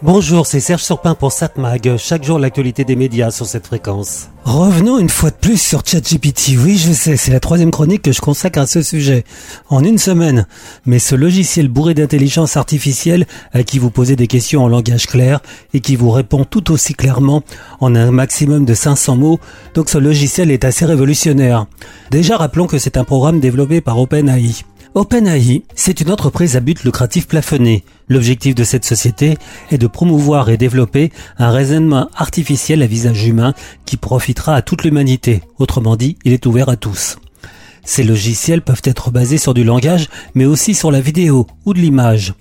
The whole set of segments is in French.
Bonjour, c'est Serge Surpin pour SatMag. Chaque jour, l'actualité des médias sur cette fréquence. Revenons une fois de plus sur ChatGPT. Oui, je sais, c'est la troisième chronique que je consacre à ce sujet. En une semaine. Mais ce logiciel bourré d'intelligence artificielle à qui vous posez des questions en langage clair et qui vous répond tout aussi clairement en un maximum de 500 mots. Donc ce logiciel est assez révolutionnaire. Déjà, rappelons que c'est un programme développé par OpenAI. OpenAI, c'est une entreprise à but lucratif plafonné. L'objectif de cette société est de promouvoir et développer un raisonnement artificiel à visage humain qui profitera à toute l'humanité. Autrement dit, il est ouvert à tous. Ces logiciels peuvent être basés sur du langage, mais aussi sur la vidéo ou de l'image.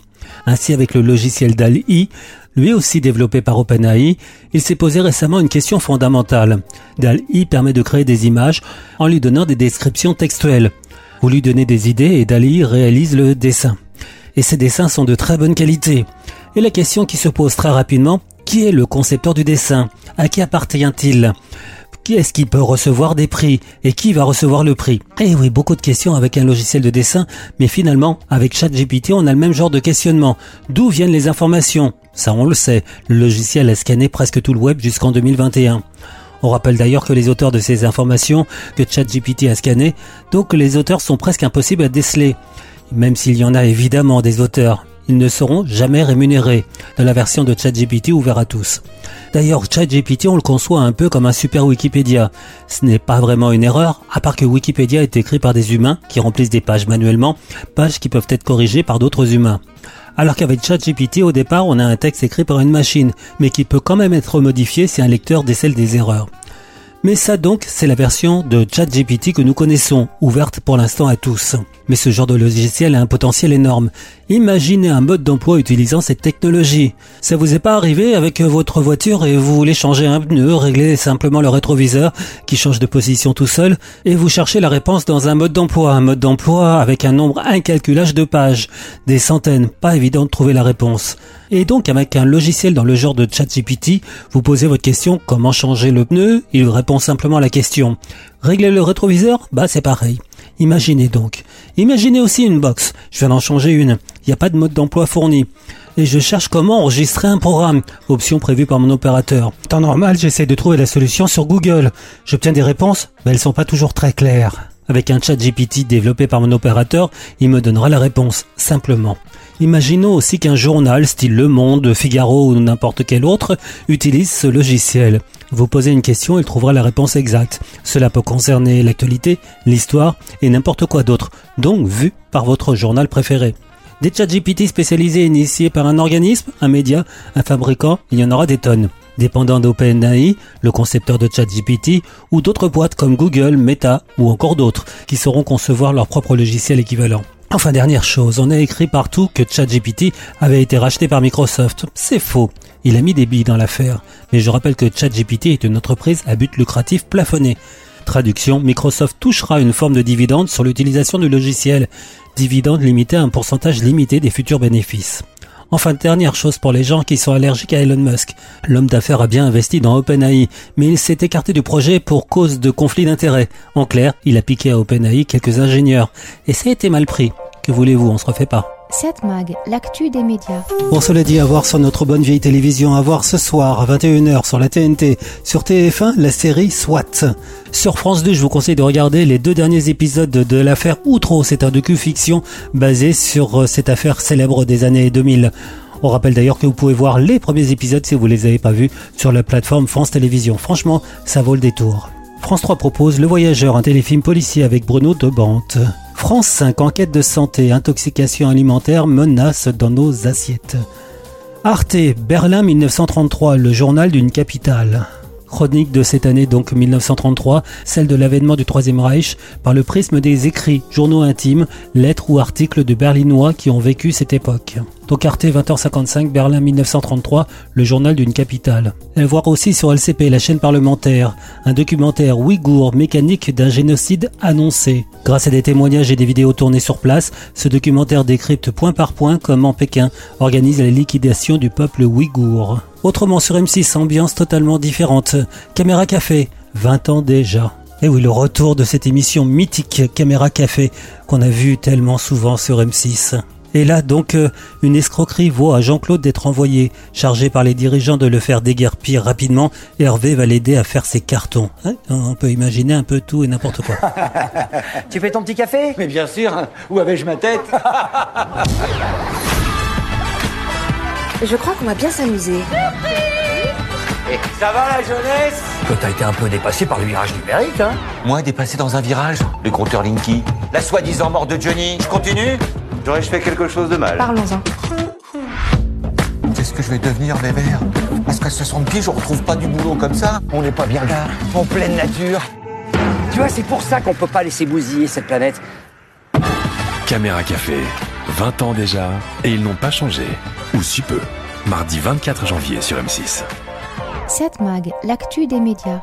Ainsi, avec le logiciel DAL-I, lui aussi développé par OpenAI, il s'est posé récemment une question fondamentale. DAL-I permet de créer des images en lui donnant des descriptions textuelles. Vous lui donnez des idées et Dali réalise le dessin. Et ces dessins sont de très bonne qualité. Et la question qui se pose très rapidement, qui est le concepteur du dessin? À qui appartient-il? Qui est-ce qui peut recevoir des prix? Et qui va recevoir le prix? Eh oui, beaucoup de questions avec un logiciel de dessin, mais finalement, avec ChatGPT, on a le même genre de questionnement. D'où viennent les informations? Ça, on le sait. Le logiciel a scanné presque tout le web jusqu'en 2021. On rappelle d'ailleurs que les auteurs de ces informations que ChatGPT a scannées, donc les auteurs sont presque impossibles à déceler. Même s'il y en a évidemment des auteurs, ils ne seront jamais rémunérés de la version de ChatGPT ouverte à tous. D'ailleurs, ChatGPT, on le conçoit un peu comme un super Wikipédia. Ce n'est pas vraiment une erreur, à part que Wikipédia est écrit par des humains qui remplissent des pages manuellement, pages qui peuvent être corrigées par d'autres humains. Alors qu'avec ChatGPT, au départ, on a un texte écrit par une machine, mais qui peut quand même être modifié si un lecteur décèle des erreurs. Mais ça donc, c'est la version de ChatGPT que nous connaissons, ouverte pour l'instant à tous. Mais ce genre de logiciel a un potentiel énorme. Imaginez un mode d'emploi utilisant cette technologie. Ça vous est pas arrivé avec votre voiture et vous voulez changer un pneu, régler simplement le rétroviseur qui change de position tout seul et vous cherchez la réponse dans un mode d'emploi, un mode d'emploi avec un nombre incalculable de pages, des centaines, pas évident de trouver la réponse. Et donc avec un logiciel dans le genre de ChatGPT, vous posez votre question comment changer le pneu, il répond simplement à la question. Régler le rétroviseur? Bah c'est pareil. Imaginez donc. Imaginez aussi une box. Je viens d'en changer une. Il n'y a pas de mode d'emploi fourni. Et je cherche comment enregistrer un programme. Option prévue par mon opérateur. Temps normal, j'essaie de trouver la solution sur Google. J'obtiens des réponses, mais elles sont pas toujours très claires. Avec un chat GPT développé par mon opérateur, il me donnera la réponse, simplement. Imaginons aussi qu'un journal, style Le Monde, Figaro ou n'importe quel autre, utilise ce logiciel. Vous posez une question, il trouvera la réponse exacte. Cela peut concerner l'actualité, l'histoire et n'importe quoi d'autre, donc vu par votre journal préféré. Des chats GPT spécialisés initiés par un organisme, un média, un fabricant, il y en aura des tonnes. Dépendant d'OpenAI, le concepteur de ChatGPT, ou d'autres boîtes comme Google, Meta ou encore d'autres, qui sauront concevoir leur propre logiciel équivalent. Enfin, dernière chose, on a écrit partout que ChatGPT avait été racheté par Microsoft. C'est faux. Il a mis des billes dans l'affaire. Mais je rappelle que ChatGPT est une entreprise à but lucratif plafonné. Traduction, Microsoft touchera une forme de dividende sur l'utilisation du logiciel. Dividende limité à un pourcentage limité des futurs bénéfices. Enfin, dernière chose pour les gens qui sont allergiques à Elon Musk. L'homme d'affaires a bien investi dans OpenAI, mais il s'est écarté du projet pour cause de conflit d'intérêts. En clair, il a piqué à OpenAI quelques ingénieurs. Et ça a été mal pris. Que voulez-vous, on se refait pas. 7 Mag, l'actu des médias. On se l'a dit à voir sur notre bonne vieille télévision, à voir ce soir à 21h sur la TNT, sur TF1, la série SWAT. Sur France 2, je vous conseille de regarder les deux derniers épisodes de l'affaire Outreau. C'est un docu-fiction basé sur euh, cette affaire célèbre des années 2000. On rappelle d'ailleurs que vous pouvez voir les premiers épisodes si vous les avez pas vus sur la plateforme France Télévisions. Franchement, ça vaut le détour. France 3 propose Le Voyageur, un téléfilm policier avec Bruno Debante. France 5, enquête de santé, intoxication alimentaire, menace dans nos assiettes. Arte, Berlin 1933, le journal d'une capitale. Chronique de cette année, donc 1933, celle de l'avènement du Troisième Reich, par le prisme des écrits, journaux intimes, lettres ou articles de Berlinois qui ont vécu cette époque. Donc Arte 20h55, Berlin 1933, le journal d'une capitale. Elle voit aussi sur LCP, la chaîne parlementaire, un documentaire ouïghour mécanique d'un génocide annoncé. Grâce à des témoignages et des vidéos tournées sur place, ce documentaire décrypte point par point comment Pékin organise la liquidation du peuple ouïghour. Autrement sur M6, ambiance totalement différente. Caméra Café, 20 ans déjà. Et oui, le retour de cette émission mythique Caméra Café qu'on a vu tellement souvent sur M6. Et là, donc, euh, une escroquerie vaut à Jean-Claude d'être envoyé. Chargé par les dirigeants de le faire déguerpir rapidement, Hervé va l'aider à faire ses cartons. Hein On peut imaginer un peu tout et n'importe quoi. Tu fais ton petit café? Mais bien sûr, hein. où avais-je ma tête? Je crois qu'on va bien s'amuser. Ça va la jeunesse? Toi, t'as été un peu dépassé par le virage numérique, hein? Moi, dépassé dans un virage, le compteur Linky, la soi-disant mort de Johnny. Je continue? J'aurais-je fait quelque chose de mal Parlons-en. Qu'est-ce que je vais devenir, Bébert Parce qu'à 60 pieds, je retrouve pas du boulot comme ça. On n'est pas bien là, en pleine nature. Tu vois, c'est pour ça qu'on peut pas laisser bousiller cette planète. Caméra Café, 20 ans déjà, et ils n'ont pas changé. Ou si peu. Mardi 24 janvier sur M6. 7 Mag, l'actu des médias.